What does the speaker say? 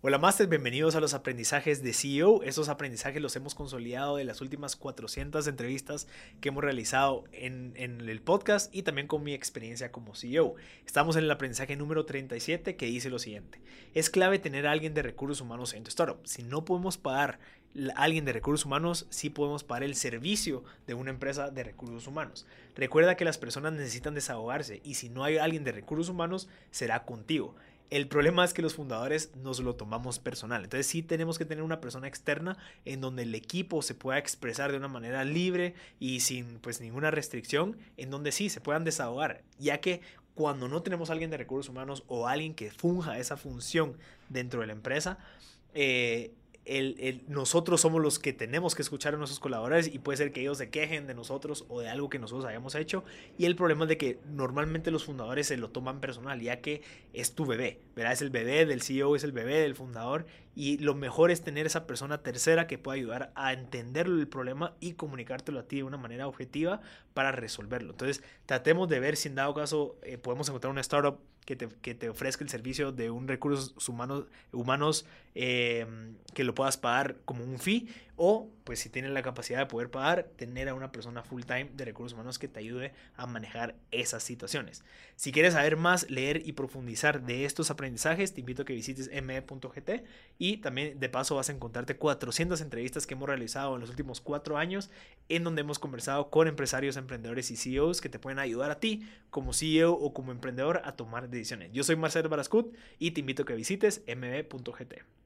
Hola Master, bienvenidos a los aprendizajes de CEO. Esos aprendizajes los hemos consolidado de las últimas 400 entrevistas que hemos realizado en, en, el podcast y también con mi experiencia como CEO. Estamos en el aprendizaje número 37 que dice lo siguiente. Es clave tener a alguien de recursos humanos en tu startup. Si no podemos pagar a alguien de recursos humanos, sí podemos pagar el servicio de una empresa de recursos humanos. Recuerda que las personas necesitan desahogarse y si no hay alguien de recursos humanos, será contigo. El problema es que los fundadores nos lo tomamos personal. Entonces sí tenemos que tener una persona externa en donde el equipo se pueda expresar de una manera libre y sin pues ninguna restricción, en donde sí se puedan desahogar, ya que cuando no tenemos a alguien de recursos humanos o alguien que funja esa función dentro de la empresa, eh, el, nosotros somos los que tenemos que escuchar a nuestros colaboradores y puede ser que ellos se quejen de nosotros o de algo que nosotros hayamos hecho. Y el problema es de que normalmente los fundadores se lo toman personal, ya que es tu bebé, ¿verdad? Es el bebé del CEO, es el bebé del fundador. Y lo mejor es tener esa persona tercera que pueda ayudar a entender el problema y comunicártelo a ti de una manera objetiva para resolverlo. Entonces, tratemos de ver si en dado caso eh, podemos encontrar una startup que te, que te, ofrezca el servicio de un recursos humanos, humanos eh, que lo puedas pagar como un fee o pues si tienes la capacidad de poder pagar, tener a una persona full time de recursos humanos que te ayude a manejar esas situaciones. Si quieres saber más, leer y profundizar de estos aprendizajes, te invito a que visites me.gt y también de paso vas a encontrarte 400 entrevistas que hemos realizado en los últimos cuatro años en donde hemos conversado con empresarios, emprendedores y CEOs que te pueden ayudar a ti como CEO o como emprendedor a tomar decisiones. Yo soy Marcelo Barascut y te invito a que visites me.gt.